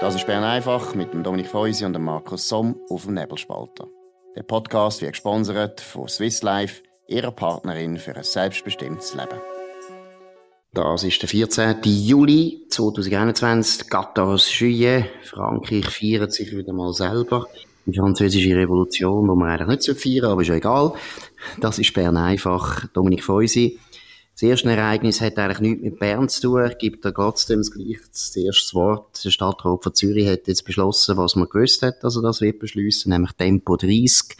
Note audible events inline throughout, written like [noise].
Das ist Bern einfach mit dem Dominik Feusi und dem Markus Somm auf dem Nebelspalter. Der Podcast wird gesponsert von Swiss Life, ihrer Partnerin für ein selbstbestimmtes Leben. Das ist der 14. Juli 2021. 14 Juillet. Frankreich feiert sich wieder mal selber. Die französische Revolution, die man eigentlich nicht feiern aber ist ja egal. Das ist Bern einfach. Dominik Feusi. Das erste Ereignis hat eigentlich nichts mit Bern zu tun, gibt da trotzdem das gleiche, das erste Wort. Der Stadtrat von Zürich hat jetzt beschlossen, was man gewusst hat, dass er das wird beschließen, nämlich Tempo 30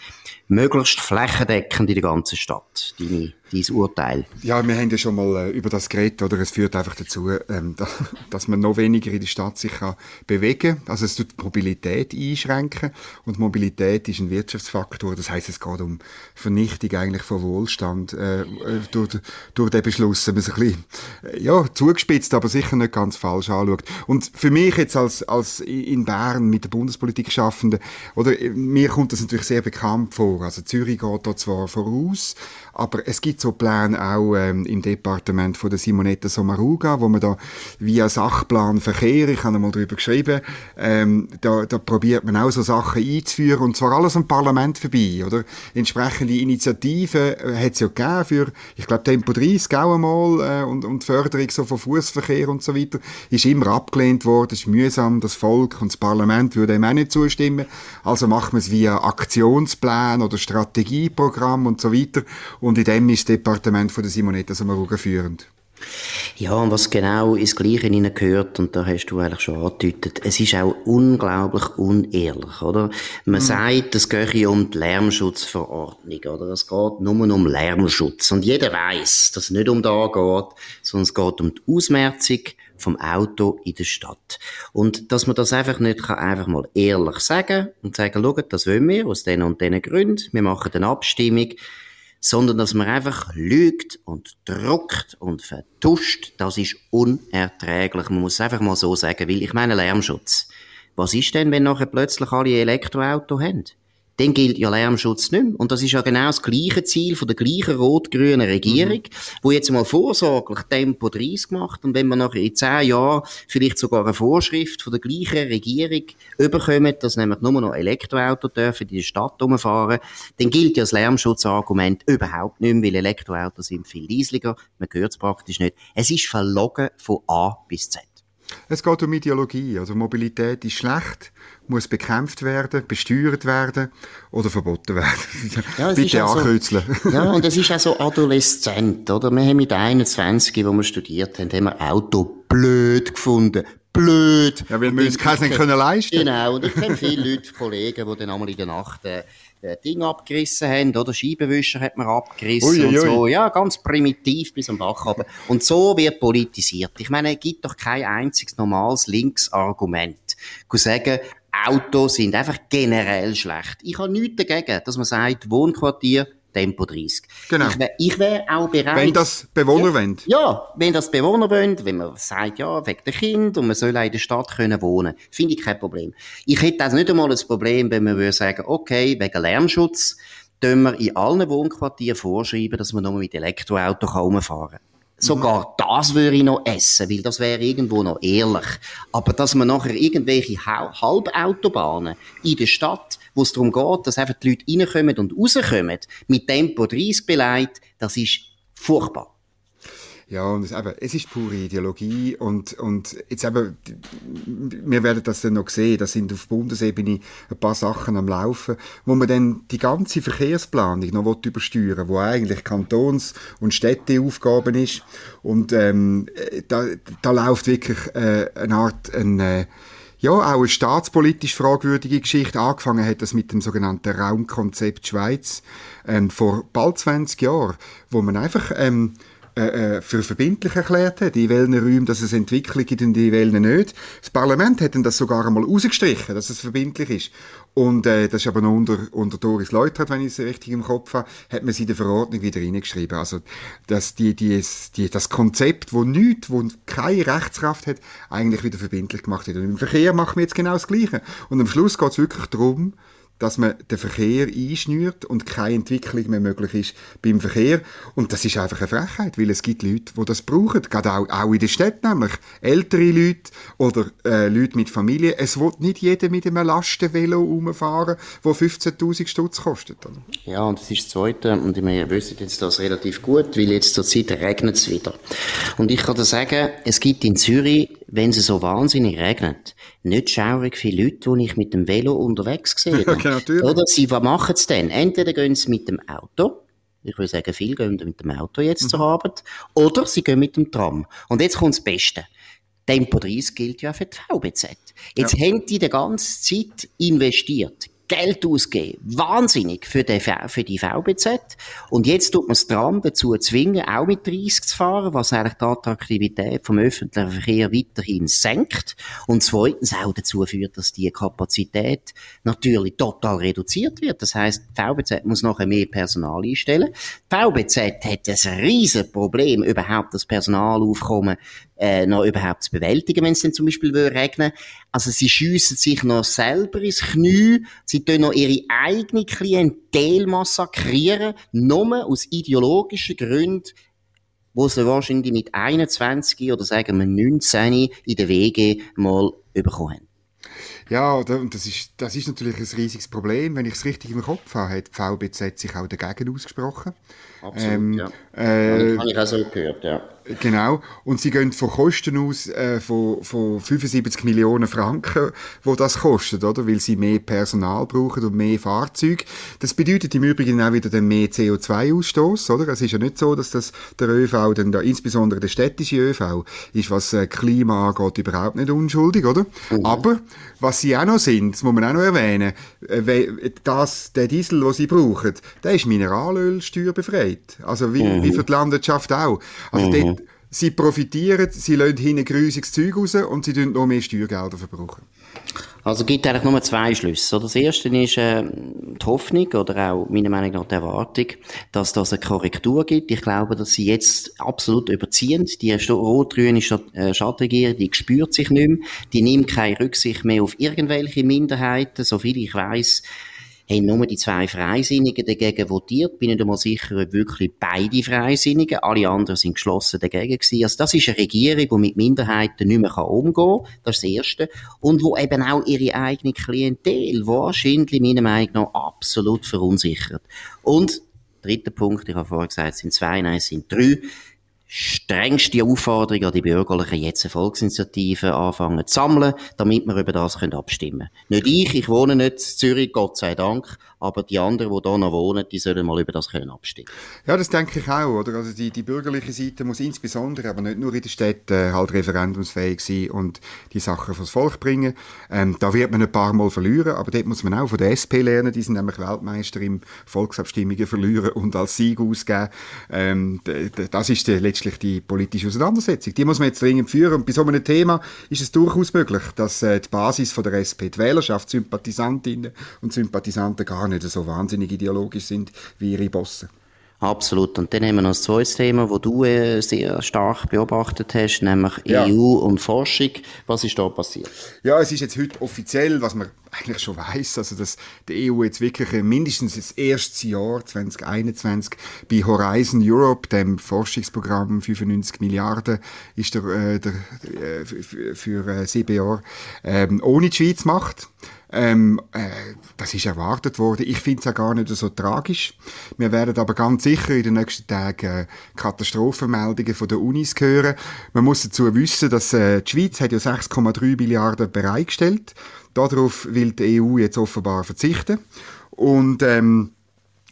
möglichst flächendeckend in der ganzen Stadt. Deine, dein Urteil. Ja, wir haben ja schon mal äh, über das geredet, oder? Es führt einfach dazu, ähm, [laughs] da, dass man noch weniger in der Stadt sich kann bewegen Also es tut die Mobilität einschränken. Und Mobilität ist ein Wirtschaftsfaktor. Das heißt, es geht um Vernichtung eigentlich von Wohlstand, äh, durch, durch den Beschluss, wenn man es ein bisschen, äh, ja, zugespitzt, aber sicher nicht ganz falsch anschaut. Und für mich jetzt als, als in Bern mit der Bundespolitik schaffende, oder, mir kommt das natürlich sehr bekannt vor. Also Zürich geht da zwar voraus, aber es gibt so Pläne auch ähm, im Departement von der Simonetta Sommaruga, wo man da via Sachplan Verkehr, ich habe einmal darüber geschrieben, ähm, da, da probiert man auch so Sachen einzuführen und zwar alles am Parlament vorbei, oder? Entsprechende Initiativen äh, hat es ja gegeben für, ich glaube Tempo 30 auch einmal äh, und, und Förderung so von Fußverkehr und so weiter, ist immer abgelehnt worden, ist mühsam, das Volk und das Parlament würde dem auch nicht zustimmen, also macht man es via Aktionsplan oder Strategieprogramm und so weiter und in dem ist Departement von der Simonetta Sommaruga führend. Ja, und was genau ins Gleiche hineingehört, und da hast du eigentlich schon angedeutet, es ist auch unglaublich unehrlich, oder? Man mhm. sagt, es gehe um die Lärmschutzverordnung, oder? Es geht nur um Lärmschutz. Und jeder weiß, dass es nicht um da geht, sondern es geht um die Ausmerzung vom Auto in der Stadt. Und dass man das einfach nicht kann einfach mal ehrlich sagen und sagen, schaut, das wollen wir aus diesen und diesen Gründen, wir machen eine Abstimmung, sondern dass man einfach lügt und druckt und vertuscht, das ist unerträglich. Man muss es einfach mal so sagen, weil ich meine Lärmschutz. Was ist denn, wenn nachher plötzlich alle Elektroauto haben? Dann gilt ja Lärmschutz nicht mehr. Und das ist ja genau das gleiche Ziel von der gleichen rot-grünen Regierung, mhm. wo jetzt mal vorsorglich Tempo 30 macht und wenn man nachher in zehn Jahren vielleicht sogar eine Vorschrift von der gleichen Regierung überkommen, dass nämlich nur noch Elektroautos dürfen in der Stadt rumfahren, dann gilt ja das Lärmschutzargument überhaupt nicht mehr, weil Elektroautos sind viel leislicher, man hört es praktisch nicht. Es ist verlogen von A bis Z. Es geht um Ideologie. Also Mobilität ist schlecht, muss bekämpft werden, besteuert werden oder verboten werden. [laughs] Ja, Bitte ankürzeln. So, [laughs] ja, und es ist auch so [laughs] adoleszent, oder? Wir haben mit 21, wo wir studiert haben, haben wir Auto blöd gefunden. Blöd. Ja, weil wir uns keins nicht können leisten. Genau. Und ich kenne viele Leute, [laughs] Kollegen, die dann einmal in der Nacht, äh, Ding abgerissen haben, oder? Scheibenwischer hat man abgerissen ui, und so. Ja, ganz primitiv bis am Bach runter. Und so wird politisiert. Ich meine, es gibt doch kein einziges normales Linksargument. Ich sagen, Autos sind einfach generell schlecht. Ich habe nichts dagegen, dass man sagt, Wohnquartier Tempo 30. Genau. Ich wäre wär auch bereit. Wenn das Bewohner ja, wollen. Ja, wenn das Bewohner wollen, wenn man sagt, ja, wegen der Kind und man soll auch in der Stadt können wohnen, finde ich kein Problem. Ich hätte also nicht einmal das Problem, wenn man würde sagen, okay, wegen Lärmschutz, tun wir in allen Wohnquartieren vorschreiben, dass man nur mit Elektroauto rumfahren kann. Sogar das würde ich noch essen, weil das wäre irgendwo noch ehrlich. Aber dass man nachher irgendwelche Halbautobahnen in der Stadt, wo es darum geht, dass einfach die Leute reinkommen und rauskommen, mit Tempo 30 beleidigt, das ist furchtbar. Ja, und es, eben, es ist pure Ideologie und, und jetzt eben, wir werden das dann noch sehen, da sind auf Bundesebene ein paar Sachen am Laufen, wo man dann die ganze Verkehrsplanung noch übersteuern wo eigentlich Kantons- und Städteaufgaben ist und ähm, da, da läuft wirklich äh, eine Art, ein, äh, ja, auch eine staatspolitisch fragwürdige Geschichte. Angefangen hat das mit dem sogenannten Raumkonzept Schweiz ähm, vor bald 20 Jahren, wo man einfach ähm, äh, äh, für verbindlich erklärt hat, in welchen Räumen dass es Entwicklung gibt und in welchen nicht. Das Parlament hat dann das sogar einmal rausgestrichen, dass es verbindlich ist. Und äh, das ist aber noch unter, unter Doris Leutert, wenn ich es richtig im Kopf habe, hat man sie in der Verordnung wieder reingeschrieben. Also dass die, die, die, das Konzept, wo nichts, wo keine Rechtskraft hat, eigentlich wieder verbindlich gemacht wird. Und im Verkehr machen wir jetzt genau das Gleiche. Und am Schluss geht es wirklich darum, dass man den Verkehr einschnürt und keine Entwicklung mehr möglich ist beim Verkehr. Und das ist einfach eine Frechheit, weil es gibt Leute, die das brauchen. Gerade auch, auch in der Stadt nämlich. Ältere Leute oder äh, Leute mit Familie. Es wird nicht jeder mit einem Lastenvelo rumfahren, das 15'000 Stutz kostet. Ja, und das ist das Zweite. Und wir wissen jetzt das relativ gut, weil jetzt zur Zeit regnet es wieder. Und ich kann dir sagen, es gibt in Zürich, wenn es so wahnsinnig regnet, nicht schaurig viele Leute, die ich mit dem Velo unterwegs [laughs] sehe. Ja, natürlich. Oder sie, was machen sie denn? Entweder gehen sie mit dem Auto, ich würde sagen, viele gehen mit dem Auto jetzt Mhm. zur Arbeit, oder sie gehen mit dem Tram. Und jetzt kommt das Beste. Tempo 30 gilt ja für die VBZ. Jetzt haben die die ganze Zeit investiert. Geld ausgegeben. Wahnsinnig für, den, für die VBZ. Und jetzt tut man das Tram dazu zwingen, auch mit 30 zu fahren, was eigentlich die Attraktivität vom öffentlichen Verkehr weiterhin senkt. Und zweitens auch dazu führt, dass die Kapazität natürlich total reduziert wird. Das heißt, die VBZ muss nachher mehr Personal einstellen. Die VBZ hat ein riesen Problem, überhaupt das Personalaufkommen äh, noch überhaupt zu bewältigen, wenn es dann zum Beispiel würde regnen. Also sie schiessen sich noch selber ins Knie, sie tun noch ihre eigene Klientel massakrieren, nur aus ideologischen Gründen, wo sie wahrscheinlich mit 21 oder sagen wir 19 in der WG mal bekommen haben. Ja, das ist, das ist natürlich ein riesiges Problem. Wenn ich es richtig im Kopf habe, hat die VBZ sich auch dagegen ausgesprochen. Absolut, Ähm, ja. Äh, Habe ich auch so gehört, ja. Genau. Und sie gehen von Kosten aus äh, von, von 75 Millionen Franken, wo das kostet, oder? Weil sie mehr Personal brauchen und mehr Fahrzeuge. Das bedeutet im Übrigen auch wieder dann mehr CO2-Ausstoß, oder? Es ist ja nicht so, dass das der ÖV, dann da, insbesondere der städtische ÖV, ist, was äh, Klima angeht, überhaupt nicht unschuldig, oder? Aber was sie auch noch sind, das muss man auch noch erwähnen, äh, das, der Diesel, den sie brauchen, der ist mineralölsteuerbefreit. Also wie, wie für die Landwirtschaft auch. Also dort, sie profitieren, sie lassen hinten grusiges Zeug raus und sie noch mehr Steuergelder verbrauchen. Also gibt eigentlich nur zwei Schlüsse. Das erste ist äh, die Hoffnung oder auch meiner Meinung nach die Erwartung, dass das eine Korrektur gibt. Ich glaube, dass sie jetzt absolut überziehen. Die rot-grüne äh, Stadtregierung, die spürt sich nicht mehr. Die nimmt keine Rücksicht mehr auf irgendwelche Minderheiten. Soviel ich weiß, haben nur die zwei Freisinnigen dagegen votiert. Bin nicht einmal sicher, ob wirklich beide Freisinnigen. Alle anderen sind geschlossen dagegen gewesen. Also das ist eine Regierung, die mit Minderheiten nicht mehr umgehen kann. Das ist das Erste. Und wo eben auch ihre eigene Klientel wahrscheinlich meiner Meinung nach absolut verunsichert. Und dritter Punkt, ich habe vorher gesagt, es sind zwei, nein, es sind drei strengste Aufforderung an die Bürgerlichen, jetzt eine Volksinitiative anfangen zu sammeln, damit wir über das abstimmen können. Nicht ich, ich wohne nicht in Zürich, Gott sei Dank, aber die anderen, die hier noch wohnen, die sollen mal über das können abstimmen Ja, das denke ich auch, oder? Also die, die bürgerliche Seite muss insbesondere, aber nicht nur in der Stadt, äh, halt referendumsfähig sein und die Sachen vors Volk bringen. Ähm, da wird man ein paar Mal verlieren, aber dort muss man auch von der SP lernen, die sind nämlich Weltmeister im Volksabstimmungen verlieren und als Sieg ausgeben. Ähm, das ist letztlich die politische Auseinandersetzung. Die muss man jetzt dringend führen und bei so einem Thema ist es durchaus möglich, dass äh, die Basis von der SP, die Wählerschaft, Sympathisantinnen und Sympathisanten gar nicht so wahnsinnig ideologisch sind wie ihre Bosse. Absolut. Und dann haben wir noch das zweite Thema, das du äh, sehr stark beobachtet hast, nämlich Ja. EU und Forschung. Was ist da passiert? Ja, es ist jetzt heute offiziell, was man eigentlich schon weiß, also dass die EU jetzt wirklich äh, mindestens das erste Jahr 2021 bei Horizon Europe, dem Forschungsprogramm 95 Milliarden, ist der, äh, der äh, für, sieben Jahre ähm, ohne die Schweiz macht. Ähm, äh, das ist erwartet worden. Ich finde es auch gar nicht so tragisch. Wir werden aber ganz sicher in den nächsten Tagen äh, Katastrophenmeldungen von den Unis hören. Man muss dazu wissen, dass äh, die Schweiz hat ja 6,3 Milliarden bereitgestellt. Darauf will die EU jetzt offenbar verzichten. Und ähm,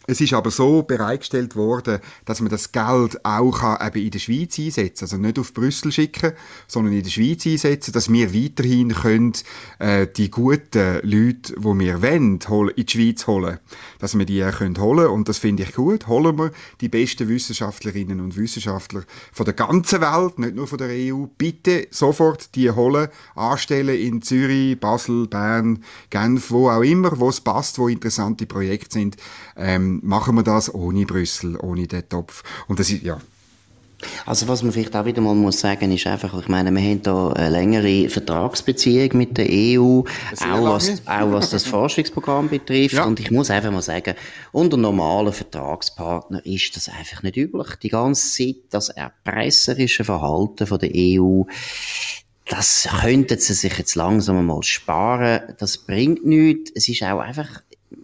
es ist aber so bereitgestellt worden, dass man das Geld auch kann eben in der Schweiz einsetzen Also nicht auf Brüssel schicken, sondern in der Schweiz einsetzen, dass wir weiterhin können, äh, die guten Leute, die wir wollen, in die Schweiz holen. Dass wir die können holen Und das finde ich gut. Holen wir die besten Wissenschaftlerinnen und Wissenschaftler von der ganzen Welt, nicht nur von der EU. Bitte sofort die holen, anstellen in Zürich, Basel, Bern, Genf, wo auch immer, wo es passt, wo interessante Projekte sind. Ähm, machen wir das ohne Brüssel, ohne den Topf. Und das ist, ja, Also was man vielleicht auch wieder mal muss sagen, ist einfach, ich meine, wir haben da eine längere Vertragsbeziehung mit der EU, auch was, [laughs] auch was das Forschungsprogramm betrifft. Ja. Und ich muss einfach mal sagen, unter normalen Vertragspartnern ist das einfach nicht üblich. Die ganze Zeit das erpresserische Verhalten von der EU, das könnten sie sich jetzt langsam mal sparen. Das bringt nichts. Es ist auch einfach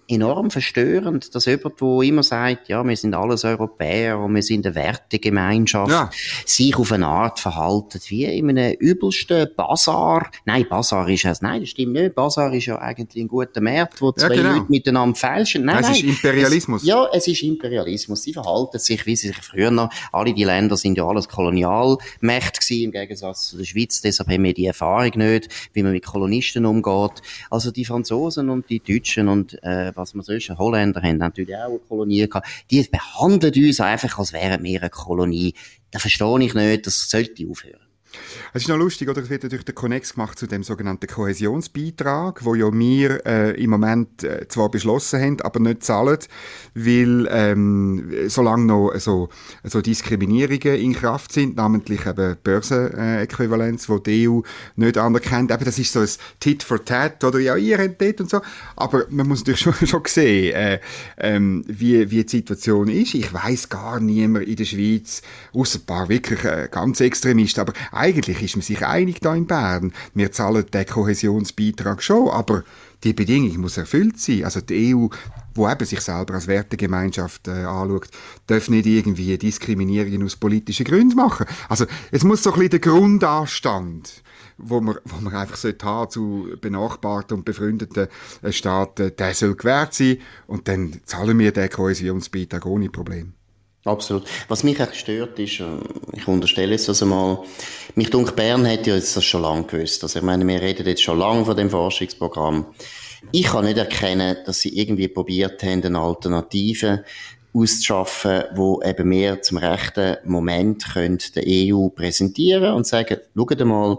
enorm verstörend, dass jemand, der immer sagt, ja, wir sind alles Europäer und wir sind eine Wertegemeinschaft, ja. sich auf eine Art verhaltet wie in einem übelsten Bazar. Nein, Bazar ist es, nein, das stimmt nicht. Bazar ist ja eigentlich ein guter Markt, wo zwei ja, genau. Leute miteinander fälschen. Nein, es nein, ist Imperialismus. Es, ja, es ist Imperialismus. Sie verhalten sich, wie sie sich früher noch, alle die Länder sind ja alles Kolonialmächte gewesen, im Gegensatz zu der Schweiz. Deshalb haben wir die Erfahrung nicht, wie man mit Kolonisten umgeht. Also die Franzosen und die Deutschen und äh, was man sonst, Holländer haben natürlich auch eine Kolonie gehabt, die behandeln uns einfach, als wären wir eine Kolonie. Da verstehe ich nicht, das sollte aufhören. Es ist noch lustig, oder? Es wird durch den Connex gemacht zu dem sogenannten Kohäsionsbeitrag, wo ja wir äh, im Moment äh, zwar beschlossen haben, aber nicht zahlen, weil ähm, solange noch so, so Diskriminierungen in Kraft sind, namentlich eben Börsenäquivalenz, wo die EU nicht anerkennt, eben das ist so ein Tit for Tat, oder ja, ihr habt dort und so, aber man muss natürlich [laughs] schon, schon sehen, äh, ähm, wie, wie die Situation ist. Ich weiß gar niemand in der Schweiz, außer ein paar wirklich äh, ganz Extremisten, aber eigentlich ist man sich einig da in Bern. Wir zahlen den Kohäsionsbeitrag schon, aber die Bedingung muss erfüllt sein. Also die EU, wo eben sich selber als Wertegemeinschaft äh, anschaut, darf nicht irgendwie Diskriminierungen aus politischen Gründen machen. Also es muss so ein bisschen der Grundanstand wo man, wo man einfach sollte haben zu benachbarten und befreundeten äh, Staaten, der soll gewährt sein und dann zahlen wir den Kohäsionsbeitrag ohne Problem. Absolut. Was mich echt stört, ist, äh, ich unterstelle jetzt das einmal, mich denke, Bern hat ja jetzt das schon lange gewusst. Also ich meine, wir reden jetzt schon lange von dem Forschungsprogramm. Ich kann nicht erkennen, dass sie irgendwie probiert haben, eine Alternative auszuschaffen, wo eben mehr zum rechten Moment können der EU präsentieren und sagen, schaut mal,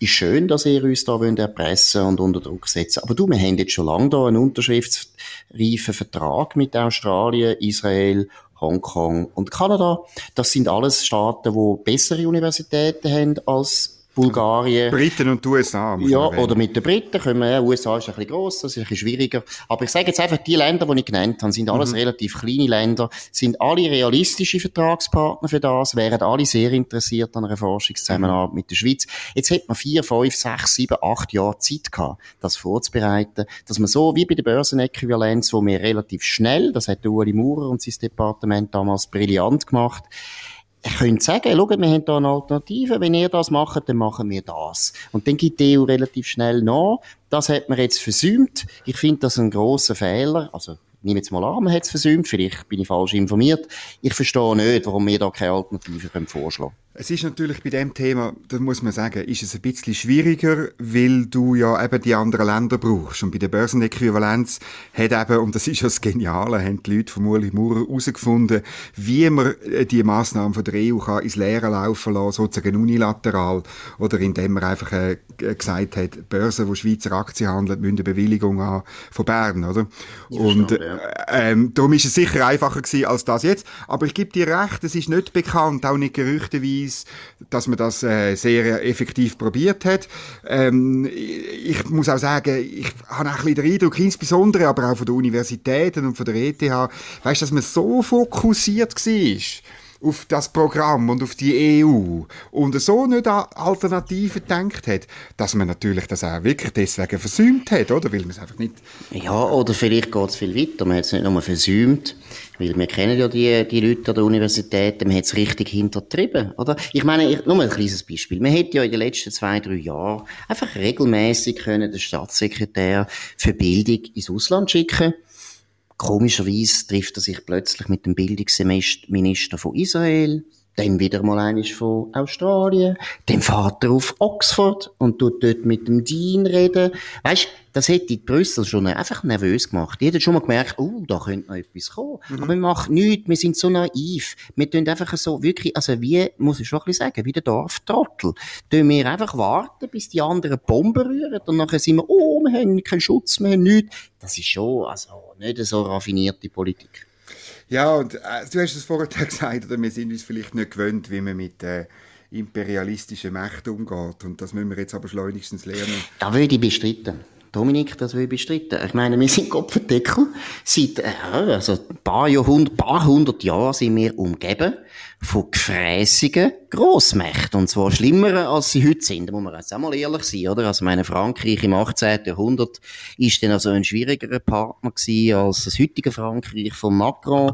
ist schön, dass ihr uns da erpressen und unter Druck setzen Aber du, wir haben jetzt schon lange da einen unterschriftsreifen Vertrag mit Australien, Israel Hongkong und Kanada. Das sind alles Staaten, die bessere Universitäten haben als Bulgarien. Briten und die USA. Ja, oder mit den Briten können wir, ja, USA ist ein bisschen grosser, das ist ein bisschen schwieriger. Aber ich sage jetzt einfach, die Länder, die ich genannt habe, sind alles mhm. relativ kleine Länder, sind alle realistische Vertragspartner für das, wären alle sehr interessiert an einer Forschungszusammenarbeit mhm. mit der Schweiz. Jetzt hätte man vier, fünf, sechs, sieben, acht Jahre Zeit gehabt, das vorzubereiten, dass man so wie bei der Börsenäquivalenz, wo wir relativ schnell, das hat Ueli Maurer und sein Departement damals brillant gemacht, könnte sagen, schaut, wir haben hier eine Alternative, wenn ihr das macht, dann machen wir das. Und dann gibt die EU relativ schnell nach. Das hat man jetzt versäumt. Ich finde das ein grosser Fehler. Also, nehme jetzt mal an, man hat es versäumt. Vielleicht bin ich falsch informiert. Ich verstehe nicht, warum wir da keine Alternative vorschlagen können. Es ist natürlich bei dem Thema, da muss man sagen, ist es ein bisschen schwieriger, weil du ja eben die anderen Länder brauchst. Und bei der Börsenäquivalenz hat eben, und das ist ja das Geniale, haben die Leute von Uli Maurer herausgefunden, wie man äh, die Massnahmen von der EU kann ins Leere laufen lassen, sozusagen unilateral, oder indem man einfach äh, gesagt hat, Börsen, wo Schweizer Aktien handeln, müssen eine Bewilligung haben von Bern, oder? und äh, ähm, darum ist es sicher einfacher gewesen als das jetzt. Aber ich gebe dir recht, es ist nicht bekannt, auch nicht gerüchteweise, dass man das äh, sehr effektiv probiert hat. Ähm, ich muss auch sagen, ich habe ein bisschen den Eindruck, insbesondere aber auch von den Universitäten und von der ETH, weißt, dass man so fokussiert war auf das Programm und auf die EU und so nicht an Alternativen gedacht hat, dass man natürlich das auch wirklich deswegen versäumt hat, oder? Weil man es einfach nicht... Ja, oder vielleicht geht es viel weiter. Man hat es nicht nur versäumt, weil wir kennen ja die, die Leute an der Universität, man hat es richtig hintertrieben, oder? Ich meine, ich, nur ein kleines Beispiel. Man hätte ja in den letzten zwei, drei Jahren einfach regelmäßig können den Staatssekretär für Bildung ins Ausland schicken Komischerweise trifft er sich plötzlich mit dem Bildungsminister von Israel, dann wieder mal eines von Australien, dem Vater auf Oxford und tut dort mit dem Dean reden. Weißt, das hätte Brüssel schon einfach nervös gemacht. Die hätten schon mal gemerkt, oh, da könnte noch etwas kommen. Mhm. Aber wir machen nichts, wir sind so naiv. Wir tun einfach so wirklich, also wie, muss ich schon ein bisschen sagen, wie der Dorftrottel. Tun wir einfach warten, bis die anderen Bomben rühren und nachher sind wir, oh, wir haben keinen Schutz, wir haben nichts. Das ist schon, also, nicht so raffinierte Politik. Ja, und äh, du hast es vorher [laughs] gesagt, oder wir sind uns vielleicht nicht gewöhnt, wie man mit äh, imperialistischen Mächten umgeht. Und das müssen wir jetzt aber schleunigstens lernen. Da würde ich bestreiten. Dominik, das will ich bestreiten. Ich meine, wir sind Kopfendeckel. Seit äh, also ein paar Jahrhundert, paar hundert Jahren sind wir umgeben von gefräßigen Grossmächten. Und zwar schlimmer, als sie heute sind. Da muss man jetzt auch mal ehrlich sein, oder? Also, meine Frankreich im 18. Jahrhundert ist dann also ein schwierigerer Partner gewesen als das heutige Frankreich von Macron.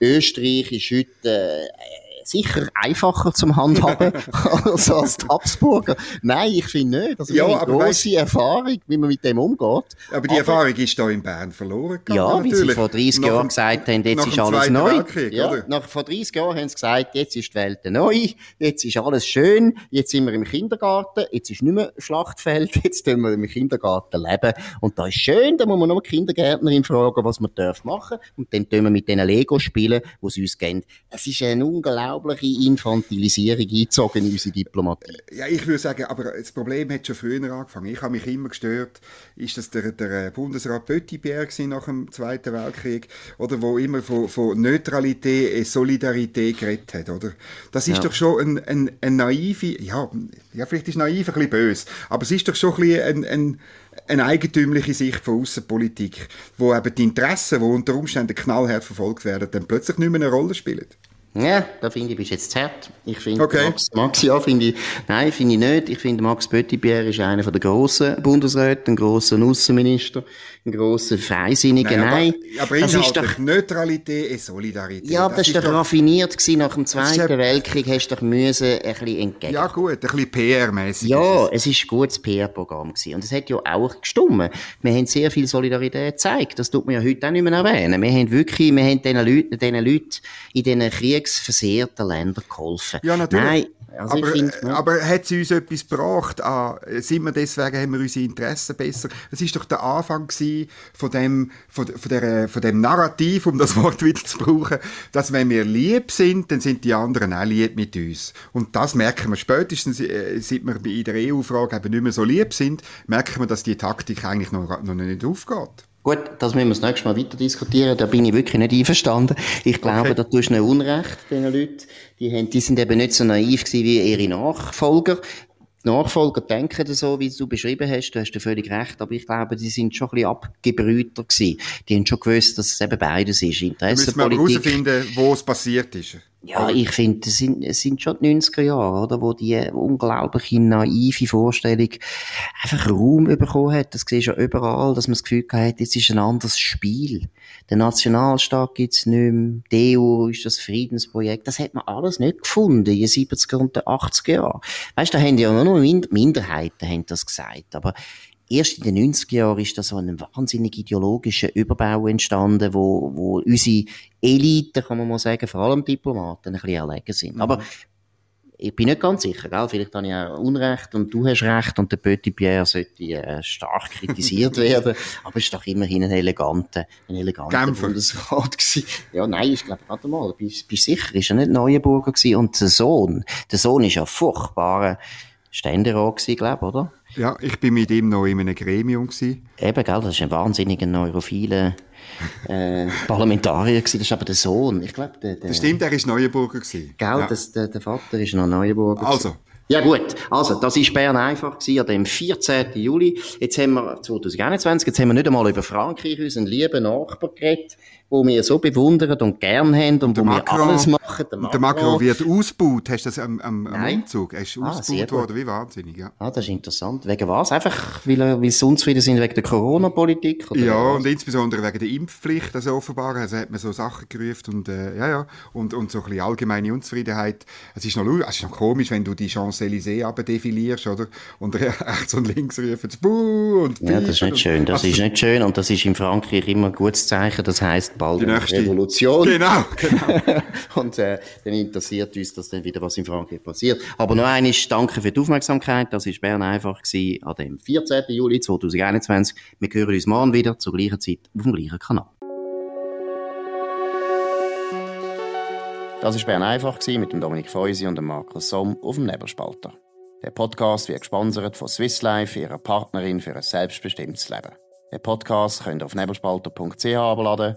Österreich ist heute, äh, sicher einfacher zum Handhaben [laughs] als, als die Habsburger. Nein, ich finde nicht. Also, ja, eine grosse weißt, Erfahrung, wie man mit dem umgeht. Aber die aber, Erfahrung ist da in Bern verloren gegangen. Ja, natürlich. wie sie vor 30 nach Jahren gesagt haben, jetzt ist alles neu. Ja, nach, vor 30 Jahren haben sie gesagt, jetzt ist die Welt neu, jetzt ist alles schön, jetzt sind wir im Kindergarten, jetzt ist nicht mehr Schlachtfeld, [laughs] jetzt tun wir im Kindergarten leben. Und da ist schön, da muss man nur Kindergärtnerin fragen, was man darf machen. Und dann tun wir mit diesen Lego spielen, die sie uns geben. Es ist ein unglaublich unglaubliche Infantilisierung eingezogen in unsere Diplomatie. Ja, ich würde sagen, aber das Problem hat schon früher angefangen. Ich habe mich immer gestört, ist das der, der Bundesrat Pöttibär nach dem Zweiten Weltkrieg, oder wo immer von, von Neutralität und Solidarität geredet hat, oder? Das ist ja. doch schon ein, ein, ein naive, ja, ja, vielleicht ist naiv ein bisschen böse, aber es ist doch schon ein bisschen ein, ein eine eigentümliche Sicht von Außenpolitik, wo eben die Interessen, die unter Umständen knallhart verfolgt werden, dann plötzlich nicht mehr eine Rolle spielen. Ja, da finde ich, bist jetzt zu hart. Ich finde, okay. Max, Max, ja, finde ich, nein, finde ich nicht. Ich finde, Max Pöttibär ist einer der grossen Bundesräte, ein grosser Außenminister ein grosser Freisinniger. Nein, aber, aber das ist doch Neutralität und Solidarität. Ja, das, das ist doch raffiniert gewesen. Nach dem Zweiten Weltkrieg hast du doch müssen ein bisschen entgegen. Ja gut, ein bisschen PR-mäßig. Ja, es ist ein gutes PR-Programm gewesen. Und es hat ja auch gestummt. Wir haben sehr viel Solidarität gezeigt. Das tut man ja heute auch nicht mehr erwähnen. Wir haben wirklich, wir haben diesen Leuten, diesen Leuten in diesen kriegsversehrten Ländern geholfen. Ja, natürlich. Nein, also aber, find, ne? aber hat sie uns etwas gebracht? Ah, sind wir deswegen, haben wir unsere Interessen besser? Es ist doch der Anfang von dem, von, von, der, von dem Narrativ, um das Wort wieder zu brauchen, dass wenn wir lieb sind, dann sind die anderen auch lieb mit uns. Und das merken wir spätestens, äh, seit wir in der EU-Frage eben nicht mehr so lieb sind, merken wir, dass die Taktik eigentlich noch, noch nicht aufgeht. Gut, das müssen wir das nächste Mal weiter diskutieren. Da bin ich wirklich nicht einverstanden. Ich glaube, okay. da tust du nicht Unrecht, diesen Leuten. Die, haben, die sind eben nicht so naiv gewesen wie ihre Nachfolger. Die Nachfolger denken so, wie du beschrieben hast. Du hast ja völlig recht. Aber ich glaube, die sind schon ein bisschen abgebrühter gewesen. Die haben schon gewusst, dass es eben beides ist. Interessenpolitik. Da müssen wir herausfinden, wo es passiert ist. Ja, ich finde, es sind, es sind schon die 90er Jahre, oder, wo die unglaubliche naive Vorstellung einfach Raum bekommen hat. Das siehst du ja überall, dass man das Gefühl hat, jetzt ist ein anderes Spiel. Der Nationalstaat gibt's nicht mehr, die EU ist das Friedensprojekt. Das hat man alles nicht gefunden in den 70er und den 80er Jahren. Weißt du, da haben ja nur Minderheiten haben das gesagt. Aber erst in den 90er Jahren ist da so ein wahnsinnig ideologischer Überbau entstanden, wo, wo unsere Elite, kann man mal sagen, vor allem Diplomaten, ein bisschen erlegen sind. Mhm. Aber ich bin nicht ganz sicher, gell? vielleicht habe ich auch Unrecht und du hast Recht und der Petit Pierre sollte äh, stark kritisiert [laughs] werden, aber es ist doch immerhin ein eleganter, ein eleganter Kämpfer. Bundesrat gewesen. Ja, nein, ich glaube, warte mal, bist, bist sicher, ist er nicht Neuenburger gewesen und der Sohn, der Sohn ist ja furchtbarer Ständerat gewesen, glaube oder? Ja, ich bin mit ihm noch in einem Gremium gewesen. Eben, gell, das ist ein wahnsinniger neurophiler äh, Parlamentarier gewesen. Das ist aber der Sohn. Ich glaube, der, der, Das stimmt, er ist Neuenburger gewesen. Gell, ja. das, der, der Vater ist noch Neuenburger. Also. Ja gut, also das ist Bern einfach gewesen, an dem 14. Juli. Jetzt haben wir 2021, jetzt haben wir nicht einmal über Frankreich, unseren lieben Nachbar geredet, wo wir so bewundern und gern haben und, und wo Macron, wir alles machen. Der Macron, der Macron wird ausgebaut. Hast du das am, am, am Umzug? Er ist ah, ausgebaut worden, wie wahnsinnig, ja. Ah, das ist interessant. Wegen was? Einfach, weil, weil sie unzufrieden sind wegen der Corona-Politik? Ja, was? und insbesondere wegen der Impfpflicht, also offenbar. Also hat man so Sachen gerufen und, äh, ja, ja. Und, und so ein bisschen allgemeine Unzufriedenheit. Es ist noch, es ist noch komisch, wenn du die Champs-Élysées abdefilierst, oder? Und [laughs] rechts und links rufen Buh und Ja, das ist nicht schön. Das also, ist nicht schön und das ist in Frankreich immer ein gutes Zeichen. Das heisst, bald die nächste Revolution. Genau, [laughs] genau. und äh, dann interessiert uns, dass dann wieder was in Frankreich passiert. Aber noch einmal danke für die Aufmerksamkeit. Das war Bern einfach gewesen, an dem 14. Juli 2021. Wir hören uns morgen wieder zur gleichen Zeit auf dem gleichen Kanal. Das war Bern einfach mit dem Dominik Feusi und dem Markus Somm auf dem Nebelspalter. Der Podcast wird gesponsert von Swiss Life, ihrer Partnerin für ein selbstbestimmtes Leben. Den Podcast könnt ihr auf nebelspalter.ch abladen